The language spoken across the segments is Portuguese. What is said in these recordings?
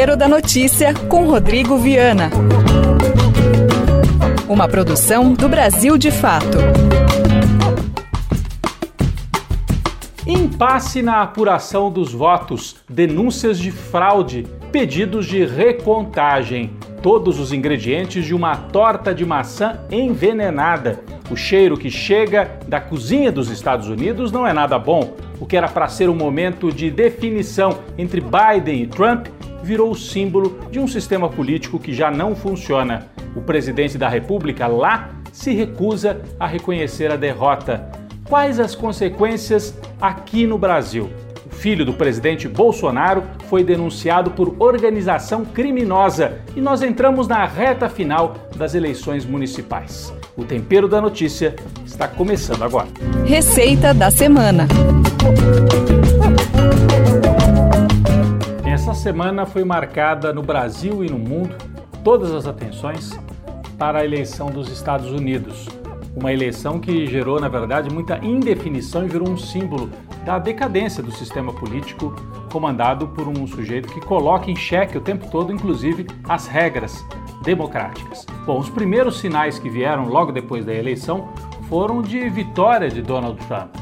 Tempero da Notícia com Rodrigo Viana. Uma produção do Brasil de Fato. Impasse na apuração dos votos, denúncias de fraude, pedidos de recontagem. Todos os ingredientes de uma torta de maçã envenenada. O cheiro que chega da cozinha dos Estados Unidos não é nada bom. O que era para ser um momento de definição entre Biden e Trump virou o símbolo de um sistema político que já não funciona. O presidente da República lá se recusa a reconhecer a derrota. Quais as consequências aqui no Brasil? O filho do presidente Bolsonaro foi denunciado por organização criminosa e nós entramos na reta final das eleições municipais. O tempero da notícia está começando agora. Receita da semana. Essa semana foi marcada no Brasil e no mundo todas as atenções para a eleição dos Estados Unidos. Uma eleição que gerou, na verdade, muita indefinição e virou um símbolo da decadência do sistema político comandado por um sujeito que coloca em xeque o tempo todo, inclusive, as regras democráticas. Bom, os primeiros sinais que vieram logo depois da eleição foram de vitória de Donald Trump.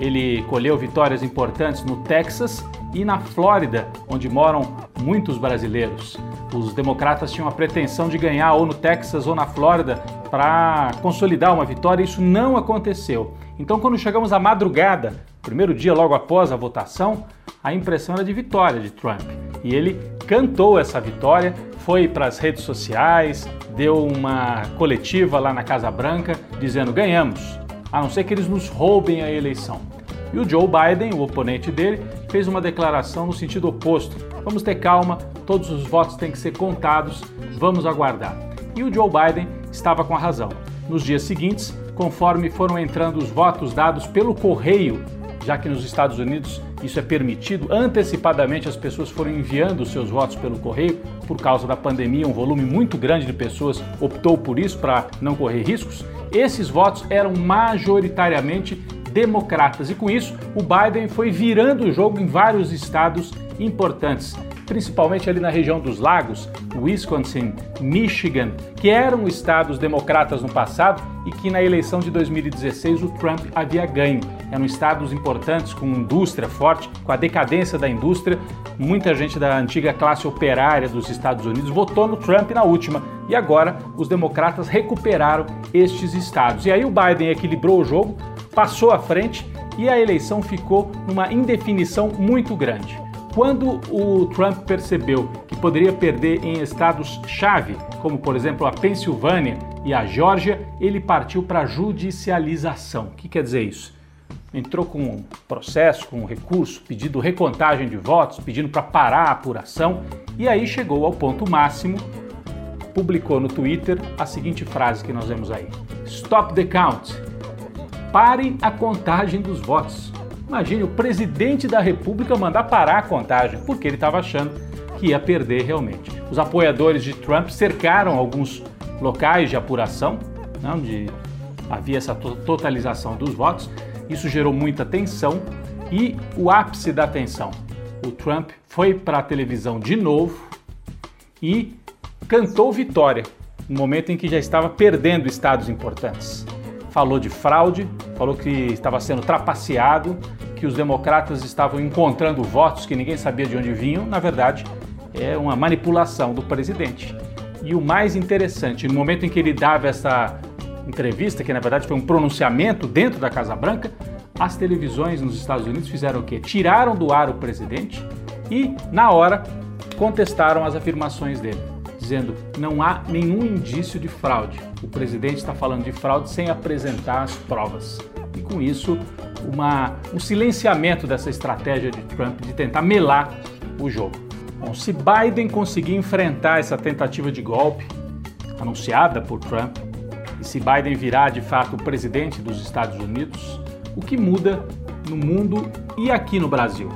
Ele colheu vitórias importantes no Texas e na Flórida, onde moram muitos brasileiros. Os democratas tinham a pretensão de ganhar ou no Texas ou na Flórida para consolidar uma vitória, isso não aconteceu. Então, quando chegamos à madrugada, primeiro dia logo após a votação, a impressão era de vitória de Trump. E ele cantou essa vitória, foi para as redes sociais, deu uma coletiva lá na Casa Branca dizendo: ganhamos, a não ser que eles nos roubem a eleição. E o Joe Biden, o oponente dele, fez uma declaração no sentido oposto: vamos ter calma, todos os votos têm que ser contados, vamos aguardar. E o Joe Biden estava com a razão. Nos dias seguintes, conforme foram entrando os votos dados pelo correio, já que nos Estados Unidos isso é permitido, antecipadamente as pessoas foram enviando os seus votos pelo correio, por causa da pandemia, um volume muito grande de pessoas optou por isso para não correr riscos. Esses votos eram majoritariamente democratas e com isso o Biden foi virando o jogo em vários estados importantes principalmente ali na região dos lagos, Wisconsin, Michigan, que eram estados democratas no passado e que na eleição de 2016 o Trump havia ganho. Eram estados importantes com indústria forte, com a decadência da indústria. Muita gente da antiga classe operária dos Estados Unidos votou no Trump na última e agora os democratas recuperaram estes estados. E aí o Biden equilibrou o jogo, passou à frente e a eleição ficou numa indefinição muito grande. Quando o Trump percebeu que poderia perder em estados-chave, como por exemplo a Pensilvânia e a Geórgia, ele partiu para a judicialização. O que quer dizer isso? Entrou com um processo, com um recurso, pedindo recontagem de votos, pedindo para parar a apuração, e aí chegou ao ponto máximo. Publicou no Twitter a seguinte frase que nós vemos aí: Stop the count. Parem a contagem dos votos. Imagine o presidente da República mandar parar a contagem, porque ele estava achando que ia perder realmente. Os apoiadores de Trump cercaram alguns locais de apuração, né, onde havia essa totalização dos votos. Isso gerou muita tensão e o ápice da tensão. O Trump foi para a televisão de novo e cantou vitória, no momento em que já estava perdendo estados importantes. Falou de fraude, falou que estava sendo trapaceado, que os democratas estavam encontrando votos que ninguém sabia de onde vinham, na verdade, é uma manipulação do presidente. E o mais interessante, no momento em que ele dava essa entrevista, que na verdade foi um pronunciamento dentro da Casa Branca, as televisões nos Estados Unidos fizeram o quê? Tiraram do ar o presidente e, na hora, contestaram as afirmações dele, dizendo não há nenhum indício de fraude. O presidente está falando de fraude sem apresentar as provas. E com isso, uma, um silenciamento dessa estratégia de Trump de tentar melar o jogo. Bom, se Biden conseguir enfrentar essa tentativa de golpe anunciada por Trump, e se Biden virar de fato o presidente dos Estados Unidos, o que muda no mundo e aqui no Brasil?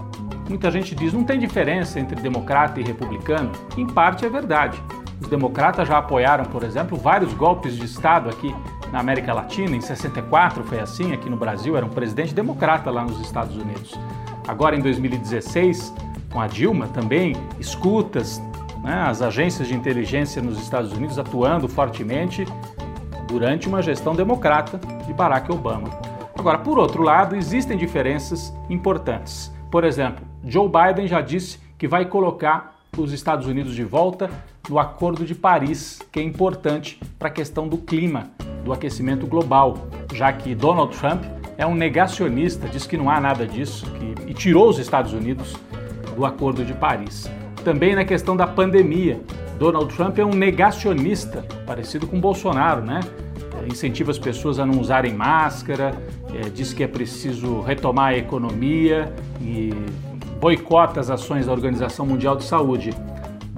Muita gente diz não tem diferença entre democrata e republicano. Em parte é verdade. Os democratas já apoiaram, por exemplo, vários golpes de Estado aqui na América Latina. Em 64 foi assim, aqui no Brasil era um presidente democrata lá nos Estados Unidos. Agora em 2016, com a Dilma também, escutas, né, as agências de inteligência nos Estados Unidos atuando fortemente durante uma gestão democrata de Barack Obama. Agora, por outro lado, existem diferenças importantes. Por exemplo, Joe Biden já disse que vai colocar os Estados Unidos de volta no Acordo de Paris, que é importante para a questão do clima, do aquecimento global, já que Donald Trump é um negacionista, diz que não há nada disso que, e tirou os Estados Unidos do Acordo de Paris. Também na questão da pandemia, Donald Trump é um negacionista, parecido com Bolsonaro, né? É, incentiva as pessoas a não usarem máscara, é, diz que é preciso retomar a economia e boicota as ações da Organização Mundial de Saúde.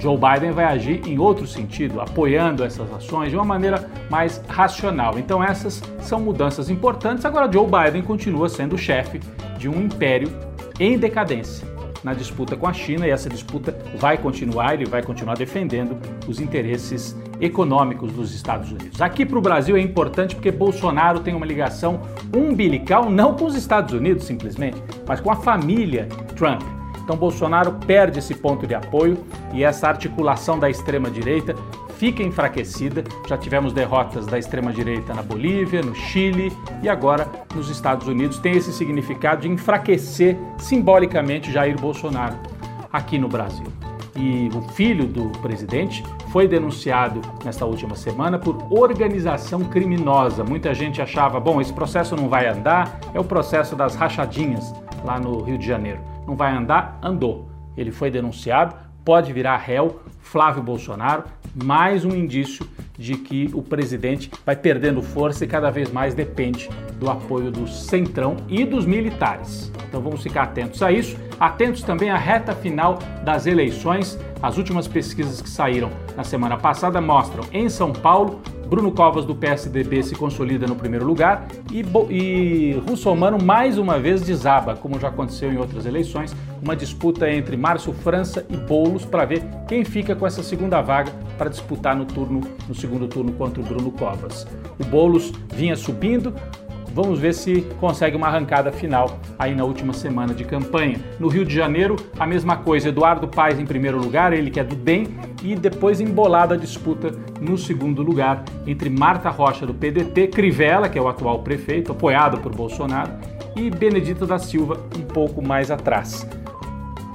Joe Biden vai agir em outro sentido, apoiando essas ações de uma maneira mais racional. Então, essas são mudanças importantes. Agora, Joe Biden continua sendo chefe de um império em decadência na disputa com a China e essa disputa vai continuar, ele vai continuar defendendo os interesses econômicos dos Estados Unidos. Aqui para o Brasil é importante porque Bolsonaro tem uma ligação umbilical não com os Estados Unidos simplesmente, mas com a família Trump. Então Bolsonaro perde esse ponto de apoio e essa articulação da extrema direita fica enfraquecida. Já tivemos derrotas da extrema-direita na Bolívia, no Chile e agora nos Estados Unidos. Tem esse significado de enfraquecer simbolicamente Jair Bolsonaro aqui no Brasil. E o filho do presidente foi denunciado nesta última semana por organização criminosa. Muita gente achava, bom, esse processo não vai andar, é o processo das rachadinhas lá no Rio de Janeiro. Não vai andar, andou. Ele foi denunciado, pode virar réu, Flávio Bolsonaro, mais um indício de que o presidente vai perdendo força e cada vez mais depende do apoio do Centrão e dos militares. Então vamos ficar atentos a isso, atentos também à reta final das eleições. As últimas pesquisas que saíram na semana passada mostram em São Paulo Bruno Covas do PSDB se consolida no primeiro lugar e, e Russomano mais uma vez desaba, como já aconteceu em outras eleições, uma disputa entre Márcio França e Boulos para ver quem fica com essa segunda vaga para disputar no turno no segundo turno contra o Bruno Covas. O Boulos vinha subindo, Vamos ver se consegue uma arrancada final aí na última semana de campanha. No Rio de Janeiro, a mesma coisa. Eduardo Paes em primeiro lugar, ele que é do DEM, e depois embolada a disputa no segundo lugar entre Marta Rocha do PDT, Crivella, que é o atual prefeito, apoiado por Bolsonaro, e Benedita da Silva um pouco mais atrás.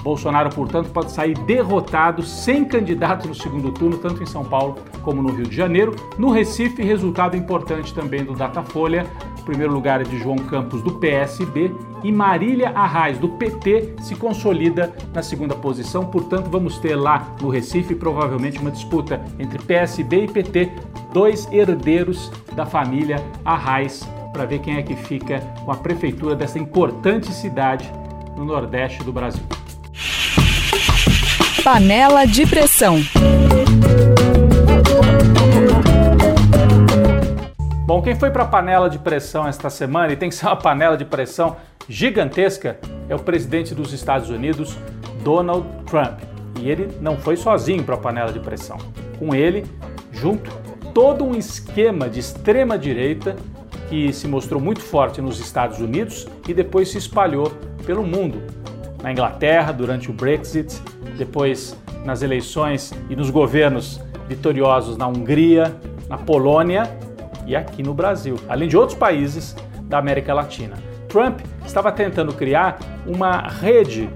Bolsonaro, portanto, pode sair derrotado, sem candidato no segundo turno, tanto em São Paulo como no Rio de Janeiro. No Recife, resultado importante também do Datafolha. Primeiro lugar é de João Campos, do PSB, e Marília Arraes, do PT, se consolida na segunda posição. Portanto, vamos ter lá no Recife provavelmente uma disputa entre PSB e PT, dois herdeiros da família Arraes, para ver quem é que fica com a prefeitura dessa importante cidade no Nordeste do Brasil. Panela de pressão. Bom, quem foi para a panela de pressão esta semana e tem que ser uma panela de pressão gigantesca é o presidente dos Estados Unidos, Donald Trump. E ele não foi sozinho para a panela de pressão. Com ele, junto, todo um esquema de extrema direita que se mostrou muito forte nos Estados Unidos e depois se espalhou pelo mundo. Na Inglaterra, durante o Brexit, depois nas eleições e nos governos vitoriosos na Hungria, na Polônia e aqui no Brasil, além de outros países da América Latina. Trump estava tentando criar uma rede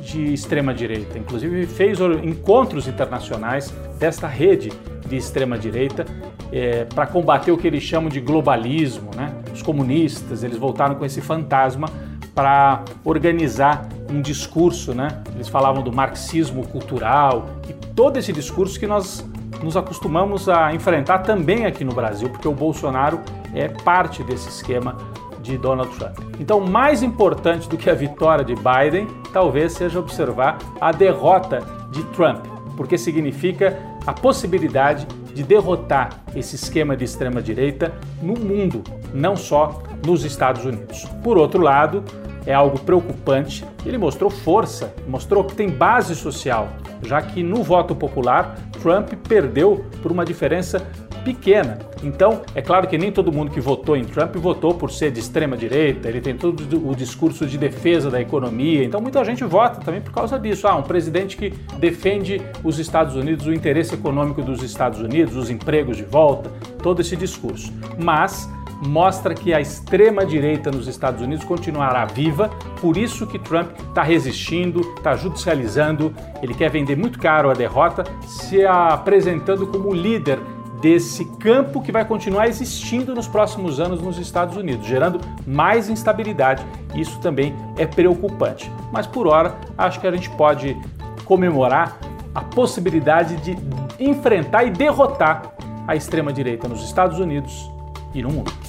de extrema-direita, inclusive fez encontros internacionais desta rede de extrema-direita é, para combater o que eles chamam de globalismo. Né? Os comunistas eles voltaram com esse fantasma para organizar um discurso, né? Eles falavam do marxismo cultural e todo esse discurso que nós nos acostumamos a enfrentar também aqui no Brasil, porque o Bolsonaro é parte desse esquema de Donald Trump. Então, mais importante do que a vitória de Biden, talvez seja observar a derrota de Trump, porque significa a possibilidade de derrotar esse esquema de extrema direita no mundo, não só nos Estados Unidos. Por outro lado, é algo preocupante. Ele mostrou força, mostrou que tem base social, já que no voto popular Trump perdeu por uma diferença pequena. Então, é claro que nem todo mundo que votou em Trump votou por ser de extrema direita, ele tem todo o discurso de defesa da economia, então muita gente vota também por causa disso. Ah, um presidente que defende os Estados Unidos, o interesse econômico dos Estados Unidos, os empregos de volta, todo esse discurso. Mas mostra que a extrema direita nos Estados Unidos continuará viva, por isso que Trump está resistindo, está judicializando, ele quer vender muito caro a derrota, se apresentando como líder desse campo que vai continuar existindo nos próximos anos nos Estados Unidos, gerando mais instabilidade. Isso também é preocupante. Mas por hora, acho que a gente pode comemorar a possibilidade de enfrentar e derrotar a extrema direita nos Estados Unidos e no mundo.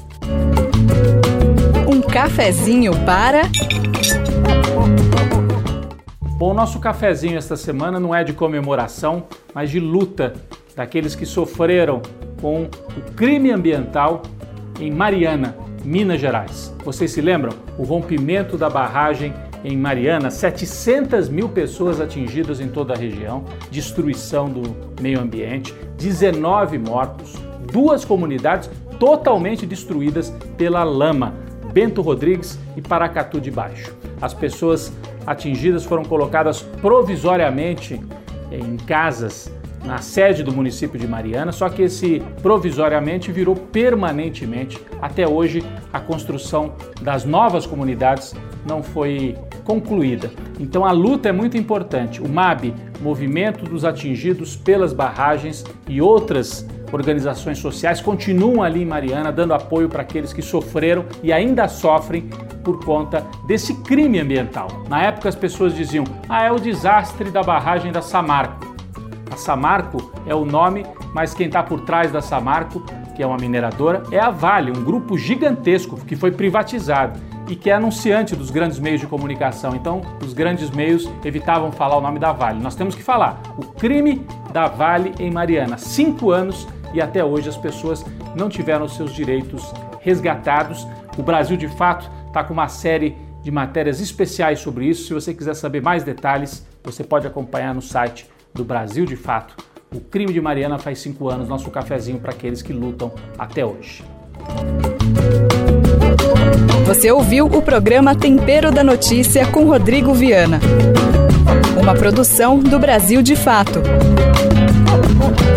Um cafezinho para Bom, o nosso cafezinho esta semana não é de comemoração, mas de luta daqueles que sofreram com o crime ambiental em Mariana, Minas Gerais. Vocês se lembram? O rompimento da barragem em Mariana, 700 mil pessoas atingidas em toda a região, destruição do meio ambiente, 19 mortos, duas comunidades totalmente destruídas pela lama, Bento Rodrigues e Paracatu de Baixo. As pessoas atingidas foram colocadas provisoriamente em casas na sede do município de Mariana, só que esse provisoriamente virou permanentemente. Até hoje, a construção das novas comunidades não foi concluída. Então a luta é muito importante. O MAB, Movimento dos Atingidos pelas Barragens e outras organizações sociais continuam ali em Mariana dando apoio para aqueles que sofreram e ainda sofrem por conta desse crime ambiental. Na época as pessoas diziam: "Ah, é o desastre da barragem da Samarco". A Samarco é o nome, mas quem está por trás da Samarco, que é uma mineradora, é a Vale, um grupo gigantesco que foi privatizado e que é anunciante dos grandes meios de comunicação. Então, os grandes meios evitavam falar o nome da Vale. Nós temos que falar o crime da Vale em Mariana. Cinco anos e até hoje as pessoas não tiveram seus direitos resgatados. O Brasil, de fato, está com uma série de matérias especiais sobre isso. Se você quiser saber mais detalhes, você pode acompanhar no site do Brasil de Fato. O crime de Mariana faz cinco anos, nosso cafezinho para aqueles que lutam até hoje. Você ouviu o programa Tempero da Notícia com Rodrigo Viana. Uma produção do Brasil de Fato.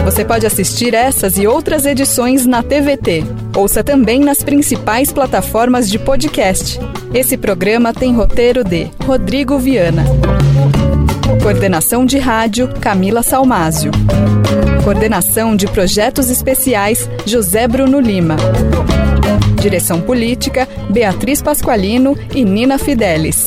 Você pode assistir essas e outras edições na TVT. Ouça também nas principais plataformas de podcast. Esse programa tem roteiro de Rodrigo Viana. Coordenação de rádio Camila Salmásio. Coordenação de projetos especiais José Bruno Lima. Direção política Beatriz Pasqualino e Nina Fidelis.